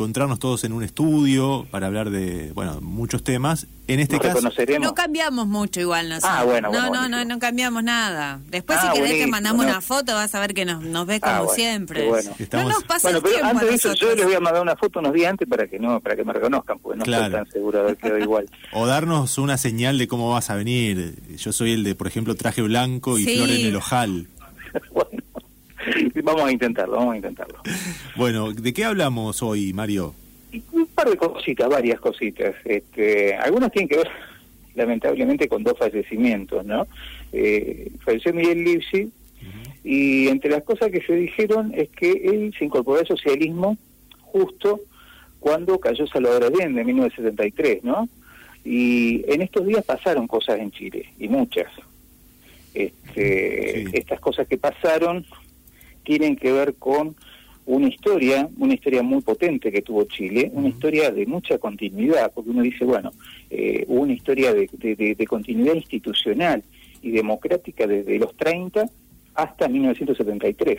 encontrarnos todos en un estudio para hablar de, bueno, muchos temas. En este caso. No cambiamos mucho igual nosotros. Ah, bueno, no, bueno, no, no, buenísimo. no cambiamos nada. Después Ah, si querés te buenísimo, mandamos no. una foto, vas a ver que nos, nos ves como Ah, bueno, siempre. bueno. Estamos- No nos pasa Bueno, el pero tiempo antes de eso yo les voy a mandar una foto unos días antes para que no para que me reconozcan, porque no Claro. estoy tan seguro de quedado igual. o darnos una señal de cómo vas a venir. Yo soy el de, por ejemplo, traje blanco y Sí. flor en el ojal. bueno, vamos a intentarlo, vamos a intentarlo. Bueno, ¿de qué hablamos hoy, Mario? Un par de cositas, varias cositas. Este, algunas tienen que ver, lamentablemente, con dos fallecimientos, ¿no? Eh, falleció Miguel Lipsi y entre las cosas que se dijeron es que él se incorporó al socialismo justo cuando cayó Salvador Allende en 1973, ¿no? Y en estos días pasaron cosas en Chile, y muchas. Este, Sí. Estas cosas que pasaron tienen que ver con una historia, una historia muy potente que tuvo Chile, una historia de mucha continuidad, porque uno dice, bueno, eh, hubo una historia de, de- de- de continuidad institucional y democrática desde los 30 hasta 1973,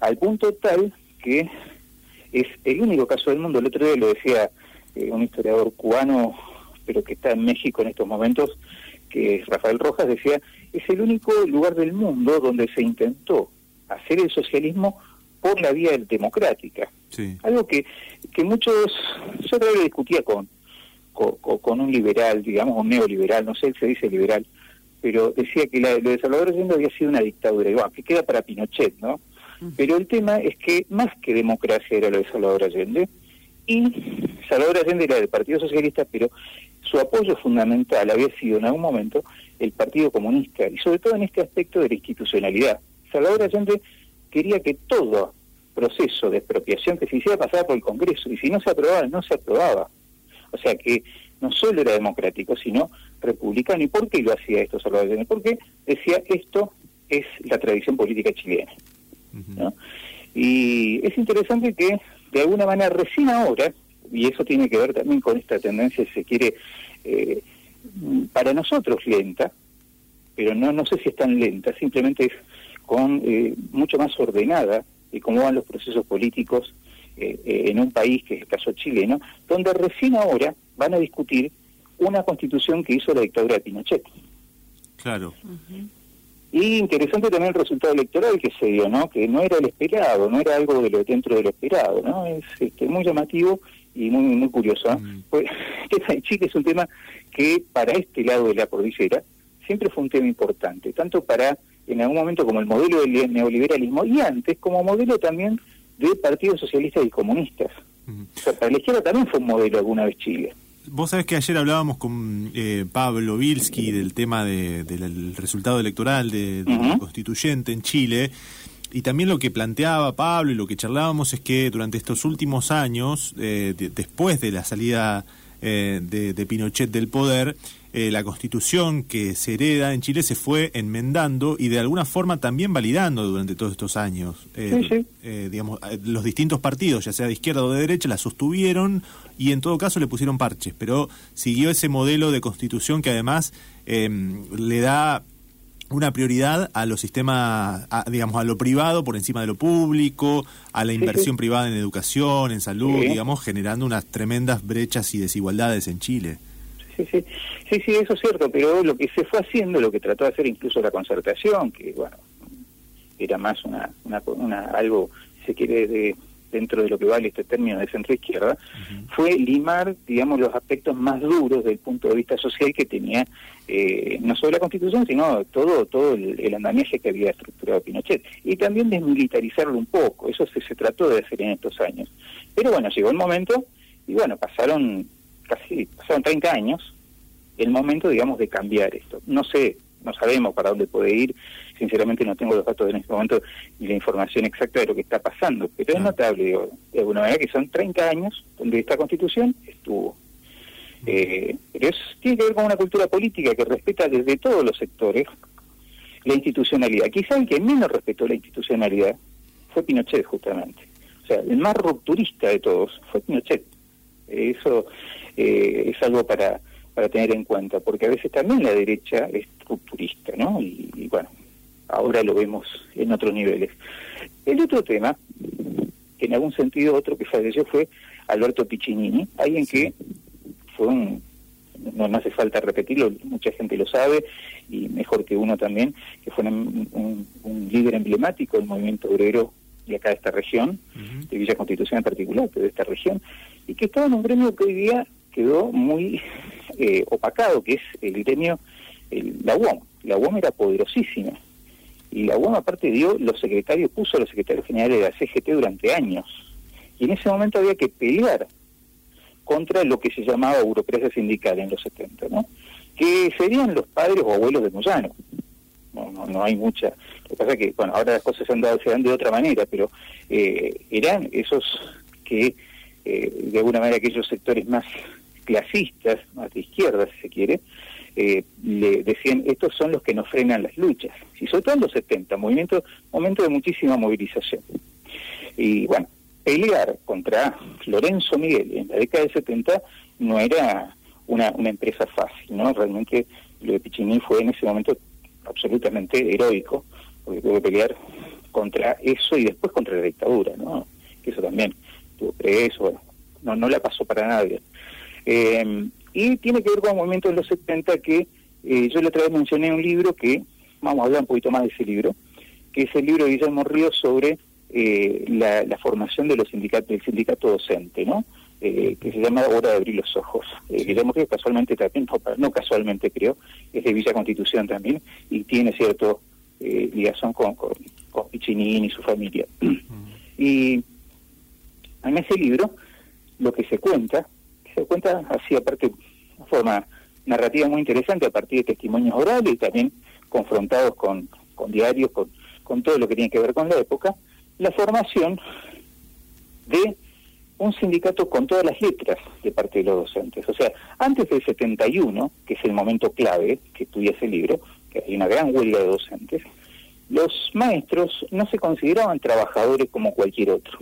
al punto tal que es el único caso del mundo, el otro día lo decía eh, un historiador cubano, pero que está en México en estos momentos, que es Rafael Rojas, decía, es el único lugar del mundo donde se intentó hacer el socialismo por la vía democrática. Sí. Algo que, que muchos, yo vez lo discutía con, con, con- con un liberal, digamos, un neoliberal, no sé si se dice liberal, pero decía que la- lo de Salvador Allende había sido una dictadura, igual, que queda para Pinochet, ¿no? Pero el tema es que más que democracia era lo de Salvador Allende, y Salvador Allende era del Partido Socialista, pero su apoyo fundamental había sido en algún momento el Partido Comunista, y sobre todo en este aspecto de la institucionalidad. Salvador Allende quería que todo proceso de expropiación que se hiciera pasara por el Congreso, y si no se aprobaba, no se aprobaba. O sea que no solo era democrático, sino republicano. ¿Y por qué lo hacía esto Salvador? Porque decía esto es la tradición política chilena. ¿no? Y es interesante que de alguna manera recién ahora, y eso tiene que ver también con esta tendencia, si se quiere, eh, para nosotros lenta, pero no, no sé si es tan lenta, simplemente es con eh, mucho más ordenada y cómo van los procesos políticos eh, eh, en un país que es el caso chileno, donde recién ahora van a discutir una constitución que hizo la dictadura de Pinochet. Claro. Y interesante también el resultado electoral que se dio, ¿no? Que no era el esperado, no era algo de lo dentro de lo esperado, ¿no? Es este, muy llamativo y muy muy curioso. ¿no? Mm. Pues, de Chile es un tema que para este lado de la cordillera siempre fue un tema importante, tanto para en algún momento como el modelo del neoliberalismo y antes como modelo también de partidos socialistas y comunistas. O sea, para la izquierda también fue un modelo alguna vez Chile. Vos sabés que ayer hablábamos con eh, Pablo Vilsky del tema de- del resultado electoral de, constituyente en Chile. Y también lo que planteaba Pablo y lo que charlábamos es que durante estos últimos años, eh, de- después de la salida eh, de, de Pinochet del poder, eh, la constitución que se hereda en Chile se fue enmendando y de alguna forma también validando durante todos estos años. Eh, Sí, sí. eh, digamos, los distintos partidos, ya sea de izquierda o de derecha, la sostuvieron y en todo caso le pusieron parches, pero siguió ese modelo de constitución que además le da una prioridad a los sistemas, a, digamos, a lo privado por encima de lo público, a la Sí, inversión sí. privada en educación, en salud, Sí. digamos, generando unas tremendas brechas y desigualdades en Chile. Sí, sí, sí, sí, eso es cierto, pero lo que se fue haciendo, lo que trató de hacer incluso la concertación, que bueno, era más una, una, una- algo, si se quiere, de, dentro de lo que vale este término de centro-izquierda, fue limar, digamos, los aspectos más duros desde el punto de vista social que tenía eh, no solo la Constitución, sino todo todo el, el andamiaje que había estructurado Pinochet. Y también desmilitarizarlo un poco, eso se, se trató de hacer en estos años. Pero bueno, llegó el momento, y bueno, pasaron casi, pasaron 30 años, el momento, digamos, de cambiar esto. No sé, no sabemos para dónde puede ir, sinceramente no tengo los datos en este momento ni la información exacta de lo que está pasando, pero es Ah. notable, digo, de alguna manera, que son 30 años donde esta constitución estuvo. Eh, pero es, tiene que ver con una cultura política que respeta desde todos los sectores la institucionalidad. Quizá el que menos respetó la institucionalidad fue Pinochet, justamente. O sea, el más rupturista de todos fue Pinochet. Eso eh, es algo para, para tener en cuenta, porque a veces también la derecha es rupturista, ¿no? Y, y bueno, ahora lo vemos en otros niveles. El otro tema que en algún sentido otro que falleció fue Alberto Piccinini, alguien que fue un, no, no hace falta repetirlo, mucha gente lo sabe, y mejor que uno también, que fue un, líder emblemático del movimiento obrero de acá de esta región, de Villa Constitución en particular, pero de esta región, y que estaba en un gremio que hoy día quedó muy eh, opacado, que es el gremio, el, la UOM. La UOM era poderosísima. Y la UOM aparte dio los secretarios, puso a los secretarios generales de la CGT durante años. Y en ese momento había que pelear contra lo que se llamaba burocracia sindical en los 70, ¿no? Que serían los padres o abuelos de Moyano. No, no, no hay mucha. Lo que pasa es que, bueno, ahora las cosas se, han dado, se dan de otra manera, pero eh, eran esos que, eh, de alguna manera, aquellos sectores más clasistas, más de izquierda, si se quiere, eh, le decían, estos son los que nos frenan las luchas. Y sobre todo en los 70, movimiento, momento de muchísima movilización. Y bueno, pelear contra Lorenzo Miguel en la década de 70 no era una, una empresa fácil, ¿no? Realmente lo de Pichiní fue en ese momento absolutamente heroico, porque tuvo que pelear contra eso y después contra la dictadura, ¿no? Que eso también tuvo preso, no, no la pasó para nadie. Eh, y tiene que ver con un movimiento de los 70 que eh, yo la otra vez mencioné un libro que, vamos a hablar un poquito más de ese libro, que es el libro de Guillermo Ríos sobre eh, la, formación de los sindicatos, del sindicato docente, ¿no? que se llama Hora de abrir los ojos. Guillermo Ríos casualmente también, no, casualmente creo, es de Villa Constitución también, y tiene cierto ligación con, con, con Piccinini y su familia. y en ese libro lo que se cuenta se cuenta así, aparte, de forma narrativa muy interesante, a partir de testimonios orales y también confrontados con, diarios, con, con todo lo que tiene que ver con la época, la formación de un sindicato con todas las letras de parte de los docentes. O sea, antes del 71, que es el momento clave que estudia ese libro, que hay una gran huelga de docentes, los maestros no se consideraban trabajadores como cualquier otro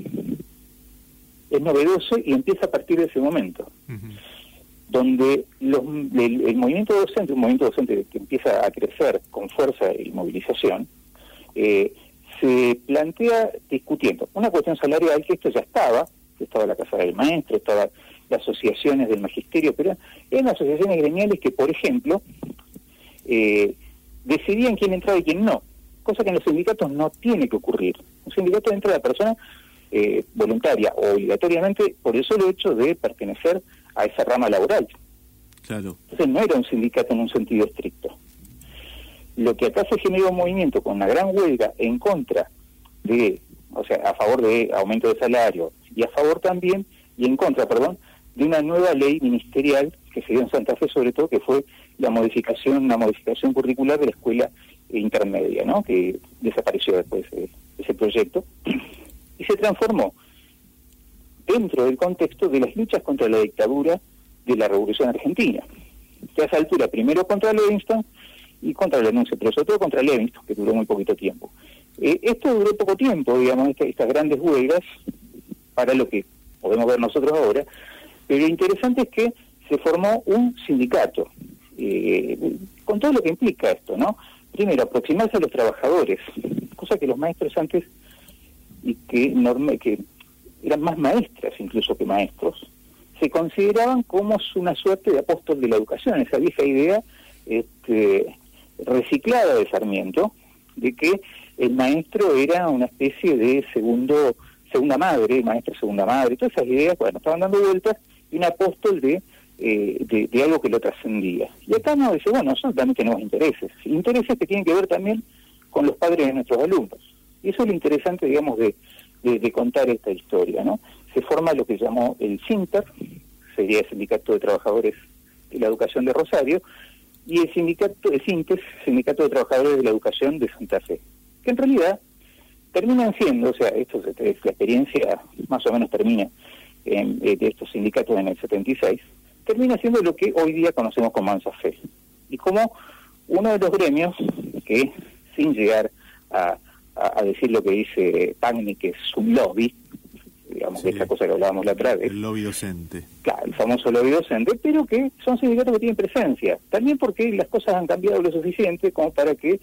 es novedoso y empieza a partir de ese momento, donde los, el, movimiento docente, un movimiento docente que empieza a crecer con fuerza y movilización, eh, se plantea discutiendo. Una cuestión salarial que esto ya estaba, estaba la Casa del Maestro, estaba las asociaciones del magisterio, pero eran asociaciones gremiales que, por ejemplo, eh, decidían quién entraba y quién no, cosa que en los sindicatos no tiene que ocurrir. Un sindicato entra la persona eh, voluntaria o obligatoriamente por el solo hecho de pertenecer a esa rama laboral. Claro. Entonces no era un sindicato en un sentido estricto. Lo que acá se generó un movimiento con una gran huelga en contra de, o sea, a favor de aumento de salario y a favor también, y en contra, perdón, de una nueva ley ministerial que se dio en Santa Fe sobre todo, que fue la modificación, una modificación curricular de la escuela intermedia, ¿no? Que desapareció después de ese proyecto y se transformó dentro del contexto de las luchas contra la dictadura de la Revolución Argentina. A esa altura, primero contra Levingston y contra la denuncia, pero sobre todo contra Levingston, que duró muy poquito tiempo. Eh, esto duró poco tiempo, digamos, estas grandes huelgas, para lo que podemos ver nosotros ahora, pero lo interesante es que se formó un sindicato, eh, con todo lo que implica esto, ¿no? Primero, aproximarse a los trabajadores, cosa que los maestros antes y que, que eran más maestras incluso que maestros, se consideraban como una suerte de apóstol de la educación, esa vieja idea este, reciclada de Sarmiento, de que el maestro era una especie de segundo segunda madre, maestro segunda madre, todas esas ideas, bueno, estaban dando vueltas, y un apóstol de, eh, de, de, algo que lo trascendía. Y acá nos dice, bueno, nosotros también tenemos intereses, intereses que tienen que ver también con los padres de nuestros alumnos. Y eso es lo interesante, digamos, de, de, contar esta historia, ¿no? Se forma lo que llamó el SINTER, sería el Sindicato de Trabajadores de la Educación de Rosario, y el sindicato de SINTES, Sindicato de Trabajadores de la Educación de Santa Fe, que en realidad terminan siendo, o sea, esto la experiencia más o menos termina en, de estos sindicatos en el 76, termina siendo lo que hoy día conocemos como Mansa Fe. Y como uno de los gremios que, sin llegar a a, decir lo que dice Pagni, que es un lobby, digamos, esa cosa que hablábamos la otra vez. El lobby docente. Claro, el famoso lobby docente, pero que son sindicatos que tienen presencia. También porque las cosas han cambiado lo suficiente como para que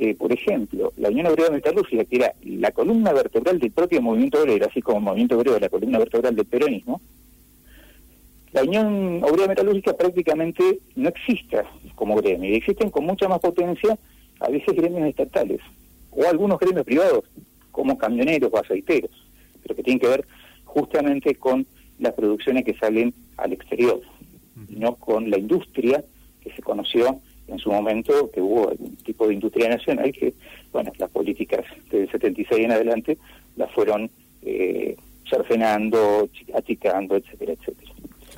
eh, por ejemplo, la Unión Obrera Metalúrgica, que era la columna vertebral del propio movimiento obrero, así como el movimiento obrero la columna vertebral del peronismo, la Unión Obrera Metalúrgica prácticamente no existe como gremio, y existen con mucha más potencia a veces gremios estatales, o algunos gremios privados, como camioneros o aceiteros, pero que tienen que ver justamente con las producciones que salen al exterior, no con la industria que se conoció en su momento, que hubo un tipo de industria nacional que, bueno, las políticas del 76 en adelante las fueron eh, cercenando, achicando, etcétera, etcétera.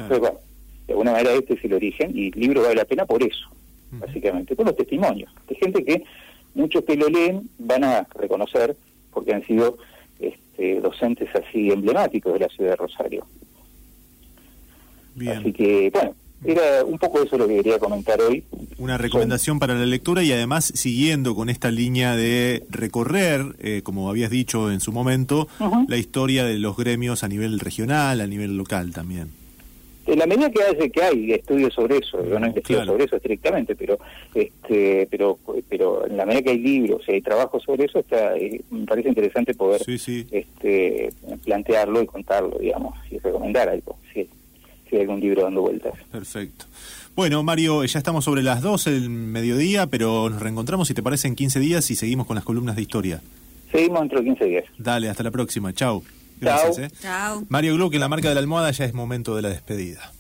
Pero bueno, de alguna manera este es el origen y el libro vale la pena por eso, básicamente, por los testimonios de gente que muchos que lo leen van a reconocer porque han sido este, docentes así emblemáticos de la ciudad de Rosario. Así que, bueno, era un poco eso lo que quería comentar hoy. Una recomendación para la lectura y además siguiendo con esta línea de recorrer, eh, como habías dicho en su momento, la historia de los gremios a nivel regional, a nivel local también. En la medida que hay, que hay estudios sobre eso, yo no investigo sobre eso estrictamente, pero este, pero pero en la medida que hay libros y hay trabajos sobre eso, está, eh, me parece interesante poder Este, plantearlo y contarlo, digamos, y recomendar algo. Sí si hay algún libro dando vueltas. Perfecto. Bueno, Mario, ya estamos sobre las 12 del mediodía, pero nos reencontramos, si te parece, en 15 días y seguimos con las columnas de historia. Seguimos dentro de 15 días. Dale, hasta la próxima. Chao. Gracias. ¿eh? Chao. Mario Gluck, en la marca de la almohada ya es momento de la despedida.